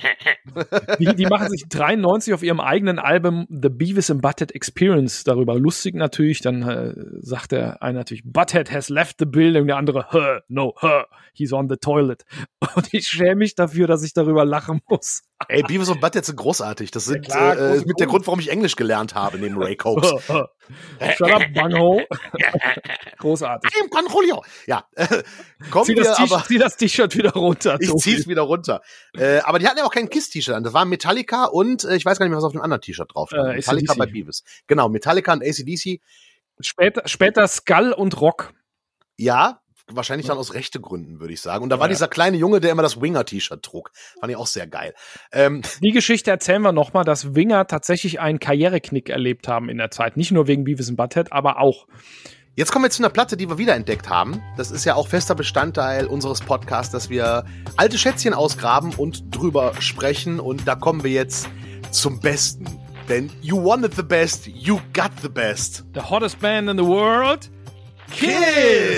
die, die machen sich 93 auf ihrem eigenen Album The Beavis and Butthead Experience darüber lustig natürlich. Dann äh, sagt der eine natürlich, Butthead has left the building, der andere, huh, no, huh, he's on the toilet. Und ich schäme mich dafür, dass ich darüber lachen muss. Ey, Beavis und Butthead sind großartig. Das sind klar, äh, mit der Grund. Warum ich Englisch gelernt habe, neben Ray Cokes. Shut up, Bunghole. Großartig. I'm Conrolio. Ja, äh, kommen Zieh wir das aber. Zieh das T-Shirt wieder runter. Ich Tobi. zieh's wieder runter. Äh, aber die hatten ja auch kein Kiss-T-Shirt an. Das war Metallica und äh, ich weiß gar nicht mehr, was auf dem anderen T-Shirt drauf stand. Äh, Metallica bei Beavis. Genau, Metallica und ACDC. Später, später Skull und Rock. Ja, wahrscheinlich dann aus rechte Gründen, würde ich sagen. Und da war ja. dieser kleine Junge, der immer das Winger-T-Shirt trug. Fand ich auch sehr geil. Ähm, Die Geschichte erzählen wir nochmal, dass Winger tatsächlich einen Karriereknick erlebt haben in der Zeit. Nicht nur wegen Beavis and Butthead, aber auch. jetzt kommen wir zu einer Platte, die wir wiederentdeckt haben. Das ist ja auch fester Bestandteil unseres Podcasts, dass wir alte Schätzchen ausgraben und drüber sprechen. Und da kommen wir jetzt zum Besten. Denn you wanted the best, you got the best. The hottest band in the world. Kiss!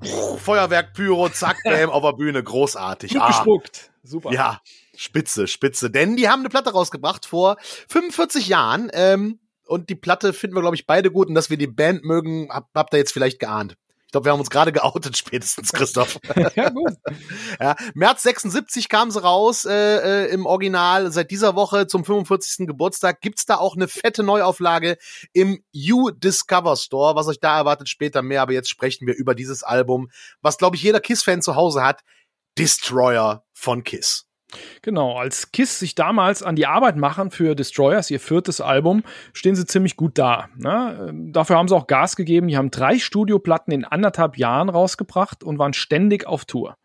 Puh, Feuerwerk, Pyro, zack, bam, auf der Bühne, großartig. Gut Ah. gespuckt. Super. Ja, spitze, spitze. Denn die haben eine Platte rausgebracht vor 45 Jahren. Ähm, und die Platte finden wir, glaube ich, beide gut. Und dass wir die Band mögen, hab, habt ihr jetzt vielleicht geahnt. Ich glaube, wir haben uns gerade geoutet, spätestens, Christoph. ja, gut. ja, März 76 kam sie raus äh, äh, im Original. Seit dieser Woche zum 45. Geburtstag gibt's da auch eine fette Neuauflage im You Discover Store. Was euch da erwartet, später mehr. Aber jetzt sprechen wir über dieses Album, was, glaube ich, jeder Kiss-Fan zu Hause hat. Destroyer von Kiss. Genau, als Kiss sich damals an die Arbeit machen für Destroyers, ihr viertes Album, stehen sie ziemlich gut da. Ne? Ähm, Dafür haben sie auch Gas gegeben. Die haben drei Studioplatten in anderthalb Jahren rausgebracht und waren ständig auf Tour.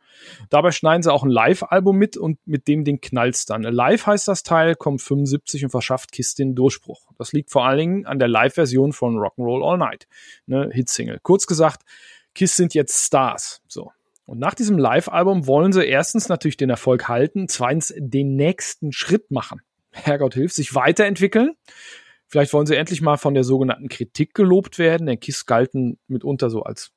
Dabei schneiden sie auch ein Live-Album mit und mit dem den knallt's dann. Live heißt das Teil, kommt 75 und verschafft Kiss den Durchbruch. Das liegt vor allen Dingen an der Live-Version von Rock'n'Roll All Night, ne, Hitsingle. Kurz gesagt, Kiss sind jetzt Stars. So. Und nach diesem Live-Album wollen sie erstens natürlich den Erfolg halten, zweitens den nächsten Schritt machen. Herrgott hilft, sich weiterentwickeln. Vielleicht wollen sie endlich mal von der sogenannten Kritik gelobt werden, denn Kiss galten mitunter so als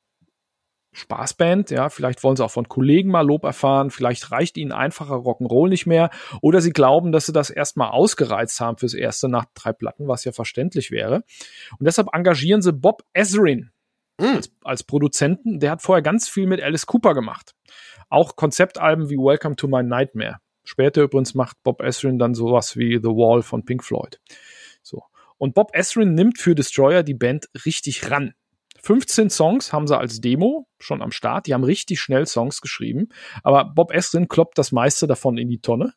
Spaßband, ja, vielleicht wollen sie auch von Kollegen mal Lob erfahren, vielleicht reicht ihnen einfacher Rock'n'Roll nicht mehr oder sie glauben, dass sie das erstmal ausgereizt haben fürs erste nach drei Platten, was ja verständlich wäre. Und deshalb engagieren sie Bob Ezrin Mm. als, als Produzenten. Der hat vorher ganz viel mit Alice Cooper gemacht. Auch Konzeptalben wie Welcome to My Nightmare. Später übrigens macht Bob Ezrin dann sowas wie The Wall von Pink Floyd. So. Und Bob Ezrin nimmt für Destroyer die Band richtig ran. 15 Songs haben sie als Demo schon am Start. Die haben richtig schnell Songs geschrieben. Aber Bob Ezrin kloppt das meiste davon in die Tonne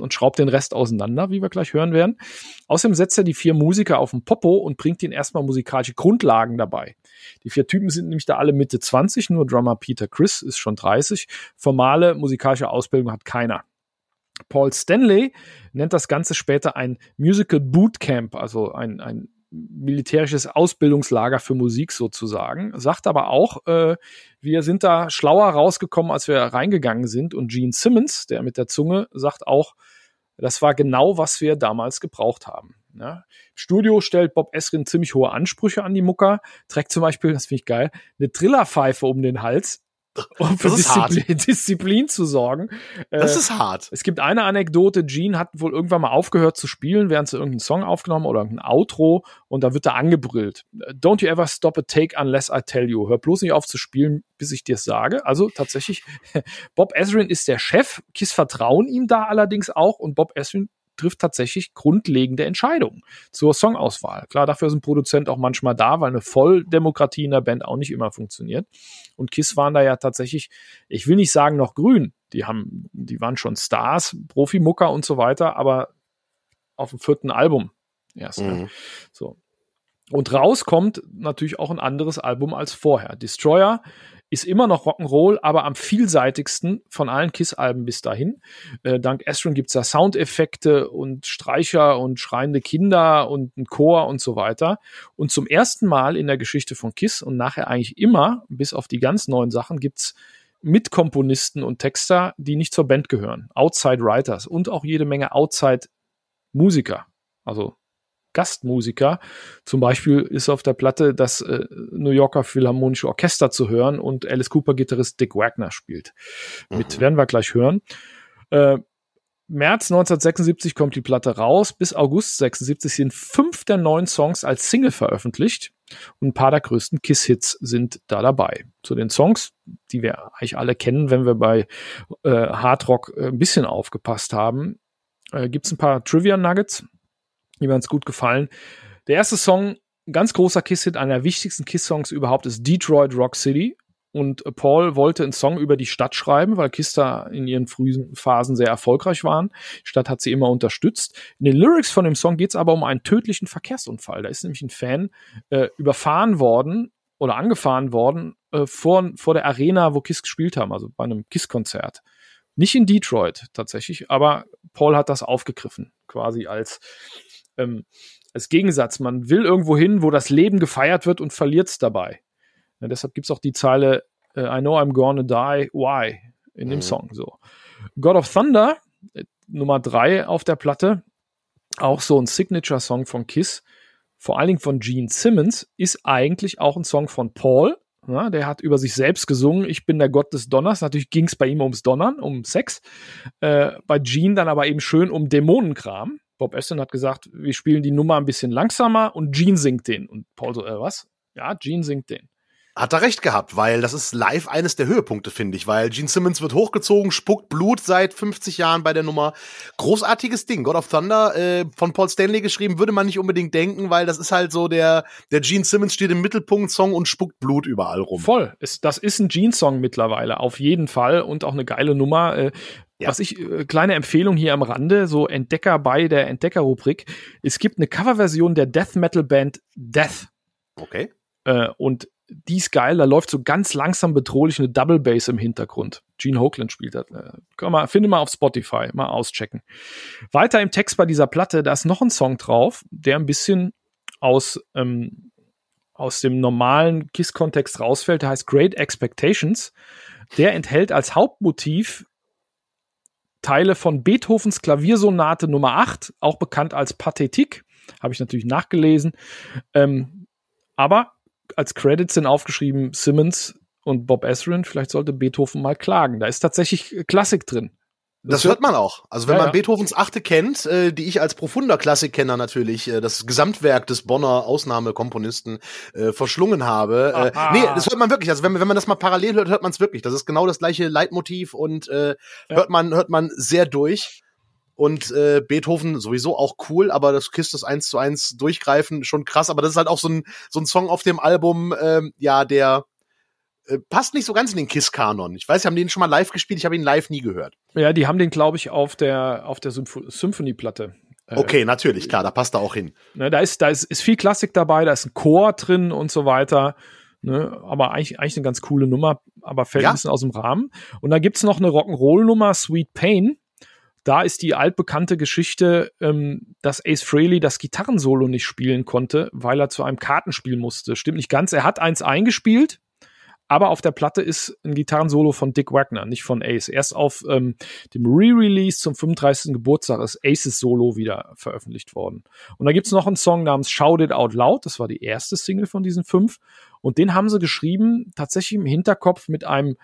und schraubt den Rest auseinander, wie wir gleich hören werden. Außerdem setzt er die vier Musiker auf den Popo und bringt ihnen erstmal musikalische Grundlagen dabei. Die vier Typen sind nämlich da alle Mitte 20, nur Drummer Peter Chris ist schon 30. Formale musikalische Ausbildung hat keiner. Paul Stanley nennt das Ganze später ein Musical Bootcamp, also ein, ein militärisches Ausbildungslager für Musik sozusagen. Sagt aber auch, äh, wir sind da schlauer rausgekommen, als wir reingegangen sind. Und Gene Simmons, der mit der Zunge, sagt auch, das war genau, was wir damals gebraucht haben. Ja. Studio stellt Bob Esrin ziemlich hohe Ansprüche an die Mucker, trägt zum Beispiel, das finde ich geil, eine Trillerpfeife um den Hals, um für Disziplin, Disziplin, zu sorgen. Das äh, ist hart. Es gibt eine Anekdote, Gene hat wohl irgendwann mal aufgehört zu spielen, während sie irgendeinen Song aufgenommen oder ein Outro und da wird er angebrüllt. Don't you ever stop a take unless I tell you. Hör bloß nicht auf zu spielen, bis ich dir es sage. Also tatsächlich, Bob Ezrin ist der Chef. Kiss vertrauen ihm da allerdings auch und Bob Ezrin trifft tatsächlich grundlegende Entscheidungen zur Songauswahl. Klar, dafür ist ein Produzent auch manchmal da, weil eine Volldemokratie in der Band auch nicht immer funktioniert. Und Kiss waren da ja tatsächlich, ich will nicht sagen noch grün, die haben, die waren schon Stars, Profimucker und so weiter, aber auf dem vierten Album erst. Ne? Mhm. So. Und raus kommt natürlich auch ein anderes Album als vorher. Destroyer ist immer noch Rock'n'Roll, aber am vielseitigsten von allen Kiss-Alben bis dahin. Äh, dank Astron gibt's da Soundeffekte und Streicher und schreiende Kinder und ein Chor und so weiter. Und zum ersten Mal in der Geschichte von Kiss und nachher eigentlich immer, bis auf die ganz neuen Sachen, gibt's Mitkomponisten und Texter, die nicht zur Band gehören. Outside Writers und auch jede Menge Outside Musiker. Also Gastmusiker. Zum Beispiel ist auf der Platte das äh, New Yorker Philharmonische Orchester zu hören und Alice Cooper Gitarrist Dick Wagner spielt. Mit mhm. werden wir gleich hören. Äh, März 1976 kommt die Platte raus. Bis August 76 sind fünf der neun Songs als Single veröffentlicht und ein paar der größten Kiss-Hits sind da dabei. Zu den Songs, die wir eigentlich alle kennen, wenn wir bei äh, Hard Rock äh, ein bisschen aufgepasst haben, äh, gibt es ein paar Trivia-Nuggets die mir ganz gut gefallen. Der erste Song, ganz großer Kiss-Hit, einer der wichtigsten Kiss-Songs überhaupt, ist Detroit Rock City. Und Paul wollte einen Song über die Stadt schreiben, weil Kiss da in ihren frühen Phasen sehr erfolgreich waren. Die Stadt hat sie immer unterstützt. In den Lyrics von dem Song geht es aber um einen tödlichen Verkehrsunfall. Da ist nämlich ein Fan äh, überfahren worden oder angefahren worden äh, vor, vor der Arena, wo Kiss gespielt haben, also bei einem Kiss-Konzert. Nicht in Detroit tatsächlich, aber Paul hat das aufgegriffen, quasi als ähm, als Gegensatz. Man will irgendwo hin, wo das Leben gefeiert wird und verliert es dabei. Ja, deshalb gibt es auch die Zeile äh, I know I'm gonna die, why? in dem mhm. Song so. God of Thunder, äh, Nummer drei auf der Platte, auch so ein Signature-Song von Kiss, vor allen Dingen von Gene Simmons, ist eigentlich auch ein Song von Paul. Ja, der hat über sich selbst gesungen, ich bin der Gott des Donners. Natürlich ging es bei ihm ums Donnern, um Sex. Äh, bei Gene dann aber eben schön um Dämonenkram. Bob Aston hat gesagt, wir spielen die Nummer ein bisschen langsamer und Gene singt den. Und Paul so, äh, was? Ja, Gene singt den. Hat er recht gehabt, weil das ist live eines der Höhepunkte, finde ich, weil Gene Simmons wird hochgezogen, spuckt Blut seit 50 Jahren bei der Nummer. Großartiges Ding. God of Thunder äh, von Paul Stanley geschrieben, würde man nicht unbedingt denken, weil das ist halt so der, der Gene Simmons steht im Mittelpunkt Song und spuckt Blut überall rum. Voll. Ist, das ist ein Gene-Song mittlerweile, auf jeden Fall und auch eine geile Nummer. Äh, ja. Was ich, äh, kleine Empfehlung hier am Rande, so Entdecker bei der Entdecker-Rubrik. Es gibt eine Coverversion der Death Metal Band Death. Okay. Äh, und die ist geil, da läuft so ganz langsam bedrohlich eine Double Bass im Hintergrund. Gene Hoagland spielt das. Äh, kann mal, finde mal auf Spotify, mal auschecken. Weiter im Text bei dieser Platte, da ist noch ein Song drauf, der ein bisschen aus, ähm, aus dem normalen KISS-Kontext rausfällt. Der heißt Great Expectations. Der enthält als Hauptmotiv Teile von Beethovens Klaviersonate Nummer 8, auch bekannt als Pathetik. Habe ich natürlich nachgelesen. Ähm, aber als Credits sind aufgeschrieben Simmons und Bob Ezrin. Vielleicht sollte Beethoven mal klagen. Da ist tatsächlich Klassik drin. Das, hört man auch. Also wenn ja, man ja. Beethovens Achte kennt, äh, die ich als profunder Klassikkenner natürlich äh, das Gesamtwerk des Bonner Ausnahmekomponisten äh, verschlungen habe. Äh, nee, das hört man wirklich. Also wenn, wenn man das mal parallel hört, hört man es wirklich. Das ist genau das gleiche Leitmotiv und äh, ja. hört man hört man sehr durch. Und äh, Beethoven sowieso auch cool, aber das Kiss das eins zu eins durchgreifen schon krass. Aber das ist halt auch so ein so ein Song auf dem Album, ähm, ja der äh, passt nicht so ganz in den Kiss-Kanon. Ich weiß, sie haben den schon mal live gespielt, ich habe ihn live nie gehört. Ja, die haben den, glaube ich, auf der, auf der Symphonie-Platte. Äh, okay, natürlich, klar, da passt er auch hin. Ne, da ist, da ist, ist viel Klassik dabei, da ist ein Chor drin und so weiter. Ne, aber eigentlich, eigentlich eine ganz coole Nummer, aber fällt ja. ein bisschen aus dem Rahmen. Und dann gibt's noch eine Rock'n'Roll-Nummer, Sweet Pain. Da ist die altbekannte Geschichte, ähm, dass Ace Frehley das Gitarrensolo nicht spielen konnte, weil er zu einem Kartenspiel musste. Stimmt nicht ganz. Er hat eins eingespielt, aber auf der Platte ist ein Gitarrensolo von Dick Wagner, nicht von Ace. Erst auf ähm, dem Re-Release zum 35. Geburtstag ist Aces Solo wieder veröffentlicht worden. Und da gibt's noch einen Song namens Shout It Out Loud. Das war die erste Single von diesen fünf. Und den haben sie geschrieben, tatsächlich im Hinterkopf mit einem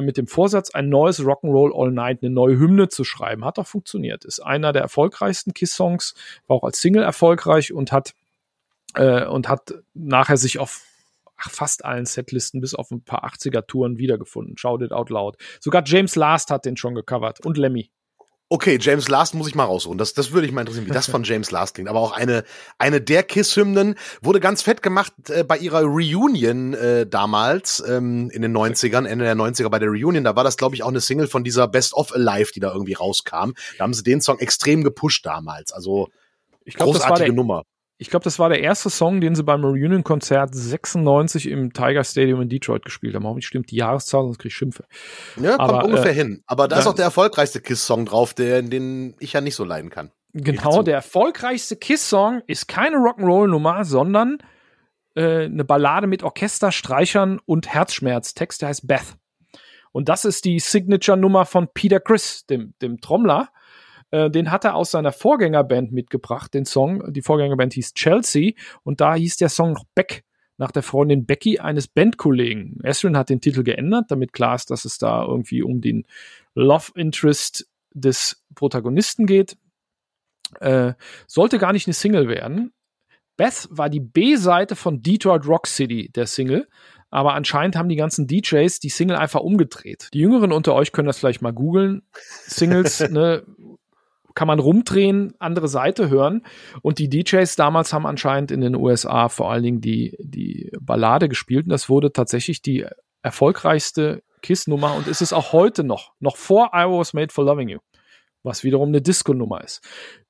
mit dem Vorsatz, ein neues Rock'n'Roll All Night, eine neue Hymne zu schreiben. Hat auch funktioniert. Ist einer der erfolgreichsten Kiss-Songs, war auch als Single erfolgreich und hat äh, und hat nachher sich auf fast allen Setlisten bis auf ein paar 80er-Touren wiedergefunden. Shout it out loud. Sogar James Last hat den schon gecovert und Lemmy. Okay, James Last muss ich mal raussuchen. Das, das würde ich mal interessieren, wie das von James Last klingt. Aber auch eine, eine der Kiss-Hymnen wurde ganz fett gemacht äh, bei ihrer Reunion äh, damals, ähm, in den 90ern, Ende der 90er bei der Reunion. Da war das, glaube ich, auch eine Single von dieser Best of Alive, die da irgendwie rauskam. Da haben sie den Song extrem gepusht damals. Also ich glaub, großartige das war der, Nummer ich glaube, das war der erste Song, den sie beim Reunion-Konzert 96 im Tiger Stadium in Detroit gespielt haben. Hoffentlich stimmt die Jahreszahl, sonst kriege ich Schimpfe. Ja, kommt Aber, ungefähr äh, hin. Aber da ist auch der erfolgreichste Kiss-Song drauf, der, den ich ja nicht so leiden kann. Genau, der erfolgreichste Kiss-Song ist keine Rock'n'Roll-Nummer, sondern äh, eine Ballade mit Orchester, Streichern und Herzschmerz. Text, der heißt Beth. Und das ist die Signature-Nummer von Peter Chris, dem, dem Trommler. Äh, den hat er aus seiner Vorgängerband mitgebracht, den Song. Die Vorgängerband hieß Chelsea und da hieß der Song noch Beck nach der Freundin Becky eines Bandkollegen. Esrin hat den Titel geändert, damit klar ist, dass es da irgendwie um den Love Interest des Protagonisten geht. Äh, sollte gar nicht eine Single werden. Beth war die B-Seite von Detroit Rock City, der Single. Aber anscheinend haben die ganzen DJs die Single einfach umgedreht. Die Jüngeren unter euch können das vielleicht mal googeln. Singles, ne, kann man rumdrehen, andere Seite hören. Und die DJs damals haben anscheinend in den USA vor allen Dingen die, die Ballade gespielt. Und das wurde tatsächlich die erfolgreichste Kiss-Nummer und ist es auch heute noch, noch vor I Was Made for Loving You, was wiederum eine Disco-Nummer ist.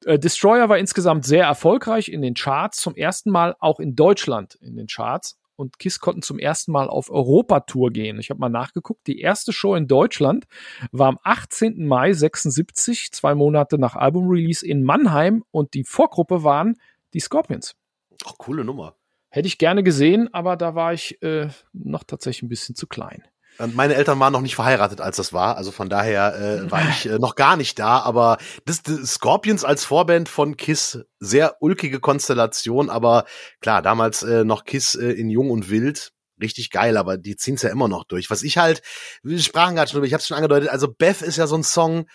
Äh, Destroyer war insgesamt sehr erfolgreich in den Charts, zum ersten Mal auch in Deutschland in den Charts und Kiss konnten zum ersten Mal auf Europatour gehen. Ich habe mal nachgeguckt. Die erste Show in Deutschland war am 18. Mai 76, zwei Monate nach Albumrelease in Mannheim und die Vorgruppe waren die Scorpions. Ach, coole Nummer. Hätte ich gerne gesehen, aber da war ich äh, noch tatsächlich ein bisschen zu klein. Und meine Eltern waren noch nicht verheiratet, als das war. Also von daher äh, war ich äh, noch gar nicht da. Aber das, das Scorpions als Vorband von Kiss, sehr ulkige Konstellation. Aber klar, damals äh, noch Kiss äh, in Jung und Wild. Richtig geil, aber die ziehen's ja immer noch durch. Was ich halt, wir sprachen gerade schon drüber, ich habe schon angedeutet, also Beth ist ja so ein Song,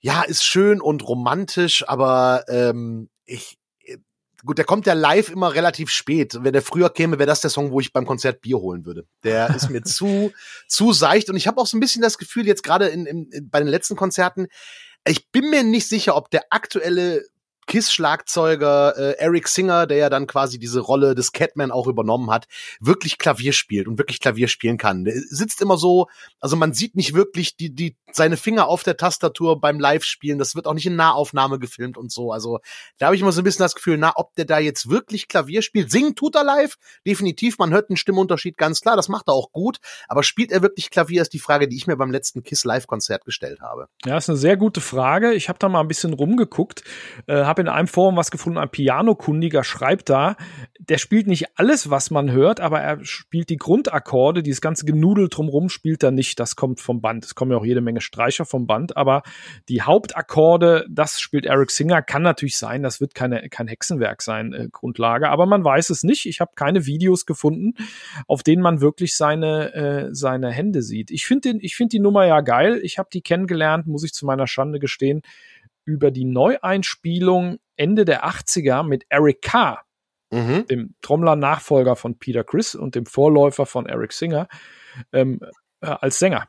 ja, ist schön und romantisch, aber ähm, ich, gut, der kommt ja live immer relativ spät. Wenn der früher käme, wäre das der Song, wo ich beim Konzert Bier holen würde. Der ist mir zu, zu seicht und ich habe auch so ein bisschen das Gefühl, jetzt gerade in, in, bei den letzten Konzerten, ich bin mir nicht sicher, ob der aktuelle Kiss-Schlagzeuger äh, Eric Singer, der ja dann quasi diese Rolle des Catman auch übernommen hat, wirklich Klavier spielt und wirklich Klavier spielen kann. Der sitzt immer so, also man sieht nicht wirklich die, die, seine Finger auf der Tastatur beim Live-Spielen. Das wird auch nicht in Nahaufnahme gefilmt und so. Also da habe ich immer so ein bisschen das Gefühl, na, ob der da jetzt wirklich Klavier spielt. Singen tut er live, definitiv. Man hört einen Stimmunterschied ganz klar. Das macht er auch gut. Aber spielt er wirklich Klavier, ist die Frage, die ich mir beim letzten Kiss Live-Konzert gestellt habe. Ja, ist eine sehr gute Frage. Ich habe da mal ein bisschen rumgeguckt, äh, habe in einem Forum was gefunden, ein Pianokundiger schreibt da, der spielt nicht alles, was man hört, aber er spielt die Grundakkorde, dieses ganze Genudel drumrum spielt er nicht, das kommt vom Band. Es kommen ja auch jede Menge Streicher vom Band, aber die Hauptakkorde, das spielt Eric Singer, kann natürlich sein, das wird keine, kein Hexenwerk sein, äh, Grundlage, aber man weiß es nicht. Ich habe keine Videos gefunden, auf denen man wirklich seine, äh, seine Hände sieht. Ich finde ich finde die Nummer ja geil. Ich habe die kennengelernt, muss ich zu meiner Schande gestehen über die Neueinspielung Ende der 80er mit Eric Carr, mhm. dem Trommler-Nachfolger von Peter Chris und dem Vorläufer von Eric Singer, ähm, äh, als Sänger.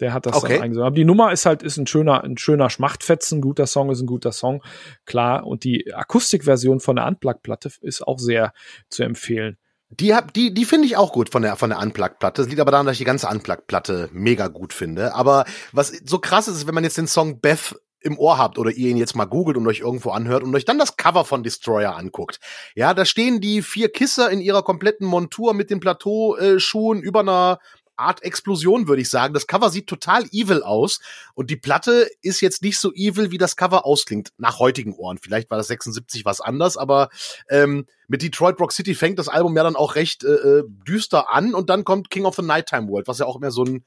Der hat das Okay. dann eingesungen. Aber die Nummer ist halt, ist ein schöner, ein schöner Schmachtfetzen. Ein guter Song ist ein guter Song. Klar. Und die Akustikversion von der Unplugged-Platte ist auch sehr zu empfehlen. Die, hab, die, die finde ich auch gut von der, von der Unplugged-Platte. Das liegt aber daran, dass ich die ganze Unplugged-Platte mega gut finde. Aber was so krass ist, ist, wenn man jetzt den Song Beth im Ohr habt oder ihr ihn jetzt mal googelt und euch irgendwo anhört und euch dann das Cover von Destroyer anguckt. Ja, da stehen die vier Kisser in ihrer kompletten Montur mit den Plateauschuhen über einer Art Explosion, würde ich sagen. Das Cover sieht total evil aus und die Platte ist jetzt nicht so evil, wie das Cover ausklingt, nach heutigen Ohren. Vielleicht war das 76 was anders, aber ähm, mit Detroit Rock City fängt das Album ja dann auch recht äh, äh, düster an und dann kommt King of the Nighttime World, was ja auch mehr so ein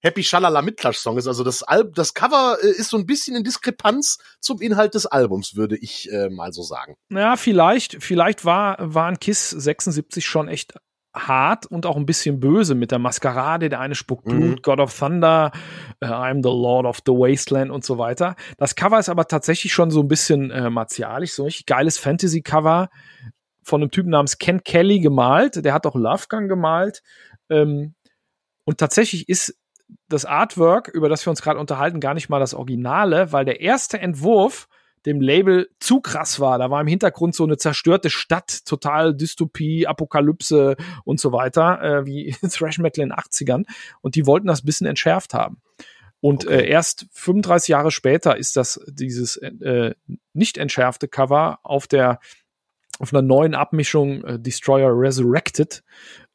Happy Shalala Mitklatsch-Song ist. Also das, Al das Cover äh, ist so ein bisschen in Diskrepanz zum Inhalt des Albums, würde ich äh, mal so sagen. Ja, vielleicht, vielleicht war, waren Kiss 76 schon echt hart und auch ein bisschen böse mit der Maskerade. Der eine spuckt Mhm. Blut, God of Thunder, äh, I'm the Lord of the Wasteland und so weiter. Das Cover ist aber tatsächlich schon so ein bisschen äh, martialisch, so ein geiles Fantasy-Cover von einem Typen namens Ken Kelly gemalt. Der hat auch Love Gun gemalt. Ähm, und tatsächlich ist das Artwork, über das wir uns gerade unterhalten, gar nicht mal das Originale, weil der erste Entwurf dem Label zu krass war. Da war im Hintergrund so eine zerstörte Stadt, total Dystopie, Apokalypse und so weiter, äh, wie Thrash Metal in den 80ern. Und die wollten das ein bisschen entschärft haben. Und Okay. äh, erst 35 Jahre später ist das dieses äh, nicht entschärfte Cover auf der auf einer neuen Abmischung äh, Destroyer Resurrected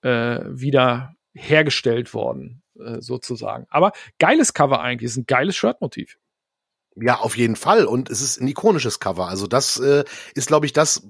äh, wieder hergestellt worden, äh, sozusagen. Aber geiles Cover eigentlich, ist ein geiles Shirtmotiv. Ja, auf jeden Fall. Und es ist ein ikonisches Cover. Also das äh, ist, glaube ich, das,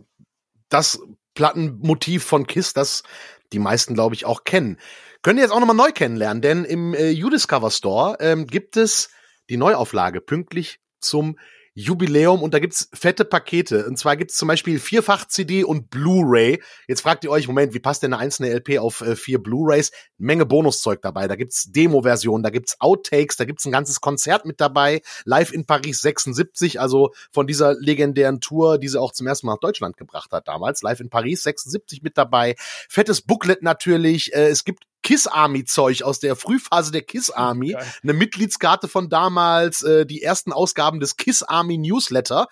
das Plattenmotiv von Kiss, das die meisten, glaube ich, auch kennen. Könnt ihr jetzt auch nochmal neu kennenlernen, denn im äh, U-Discover Store ähm, gibt es die Neuauflage pünktlich zum Jubiläum und da gibt's fette Pakete. Und zwar gibt's zum Beispiel vierfach CD und Blu-ray. Jetzt fragt ihr euch, Moment, wie passt denn eine einzelne LP auf äh, vier Blu-rays? Menge Bonuszeug dabei. Da gibt's Demo-Versionen, da gibt's Outtakes, da gibt's ein ganzes Konzert mit dabei. Live in Paris 76, also von dieser legendären Tour, die sie auch zum ersten Mal nach Deutschland gebracht hat damals. Live in Paris 76 mit dabei. Fettes Booklet natürlich. Äh, es gibt Kiss Army Zeug aus der Frühphase der Kiss Army Geil. eine Mitgliedskarte von damals, äh, die ersten Ausgaben des Kiss Army Newsletter.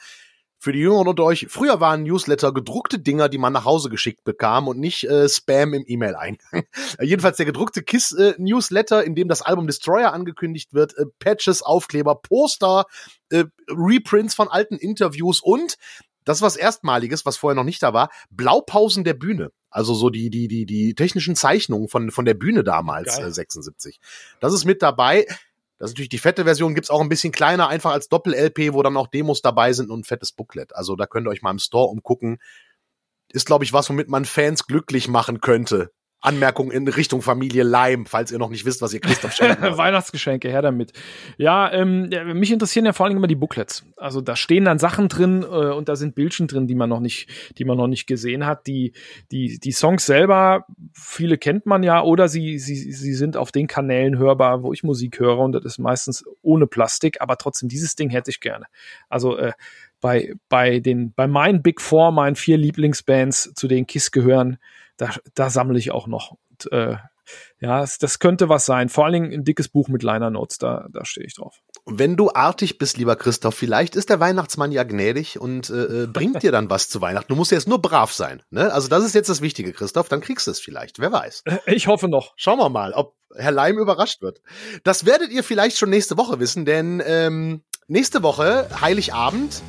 Für die Jüngeren unter euch, früher waren Newsletter gedruckte Dinger, die man nach Hause geschickt bekam und nicht äh, Spam im E-Mail-Eingang. Jedenfalls der gedruckte Kiss äh, Newsletter, in dem das Album Destroyer angekündigt wird, äh, Patches, Aufkleber, Poster, äh, Reprints von alten Interviews und das ist was Erstmaliges, was vorher noch nicht da war, Blaupausen der Bühne. Also so die, die, die, die technischen Zeichnungen von, von der Bühne damals, Geil. äh, 76. Das ist mit dabei. Das ist natürlich die fette Version, gibt's auch ein bisschen kleiner, einfach als Doppel-LP, wo dann auch Demos dabei sind und ein fettes Booklet. Also da könnt ihr euch mal im Store umgucken. Ist, glaube ich, was, womit man Fans glücklich machen könnte. Anmerkung in Richtung Familie Leim, falls ihr noch nicht wisst, was ihr Christoph schenken wollt. Weihnachtsgeschenke, her damit. Ja, ähm, mich interessieren ja vor allen Dingen immer die Booklets. Also da stehen dann Sachen drin äh, und da sind Bildchen drin, die man noch nicht, die man noch nicht gesehen hat. Die, die, die Songs selber, viele kennt man ja, oder sie, sie, sie sind auf den Kanälen hörbar, wo ich Musik höre und das ist meistens ohne Plastik, aber trotzdem, dieses Ding hätte ich gerne. Also äh, bei, bei den, bei meinen Big Four, meinen vier Lieblingsbands, zu denen Kiss gehören, da, da sammle ich auch noch. Und, äh, ja, das könnte was sein. Vor allen Dingen ein dickes Buch mit Liner Notes, da, da stehe ich drauf. Wenn du artig bist, lieber Christoph, vielleicht ist der Weihnachtsmann ja gnädig und äh, äh, bringt dir dann was zu Weihnachten. Du musst jetzt nur brav sein. Ne? Also das ist jetzt das Wichtige, Christoph. Dann kriegst du es vielleicht. Wer weiß. Ich hoffe noch. Schauen wir mal, ob Herr Leim überrascht wird. Das werdet ihr vielleicht schon nächste Woche wissen, denn ähm, nächste Woche, Heiligabend,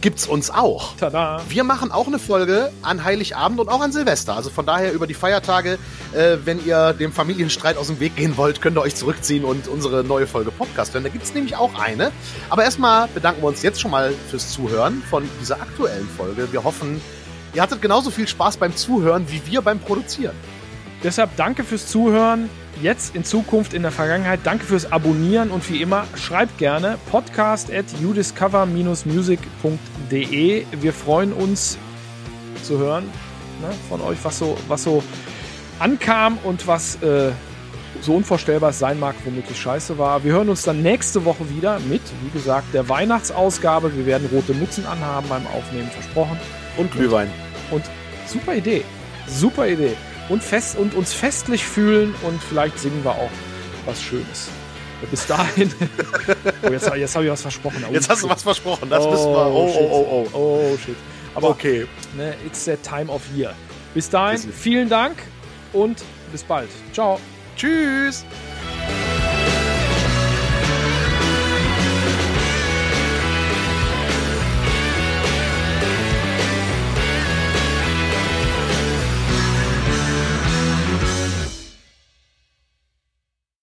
gibt's uns auch. Tada. Wir machen auch eine Folge an Heiligabend und auch an Silvester. Also von daher über die Feiertage, äh, wenn ihr dem Familienstreit aus dem Weg gehen wollt, könnt ihr euch zurückziehen und unsere neue Folge Podcast hören. Da gibt's nämlich auch eine. Aber erstmal bedanken wir uns jetzt schon mal fürs Zuhören von dieser aktuellen Folge. Wir hoffen, ihr hattet genauso viel Spaß beim Zuhören wie wir beim Produzieren. Deshalb danke fürs Zuhören. Jetzt in Zukunft, in der Vergangenheit. Danke fürs Abonnieren und wie immer, schreibt gerne podcast at udiscover-music.de. Wir freuen uns zu hören ne, von euch, was so, was so ankam und was äh, so unvorstellbar es sein mag, womöglich scheiße war. Wir hören uns dann nächste Woche wieder mit, wie gesagt, der Weihnachtsausgabe. Wir werden rote Mützen anhaben beim Aufnehmen, versprochen. Und Glühwein. Und super Idee. Super Idee. Und, fest, und uns festlich fühlen und vielleicht singen wir auch was Schönes. Bis dahin. oh, jetzt, jetzt habe ich was versprochen. Oh, Jetzt hast du shit. was versprochen. Das müssen wir. Oh, shit. oh, oh, oh. Oh, shit. Aber Okay. ne, it's that time of year. Bis dahin, vielen Dank und bis bald. Ciao. Tschüss.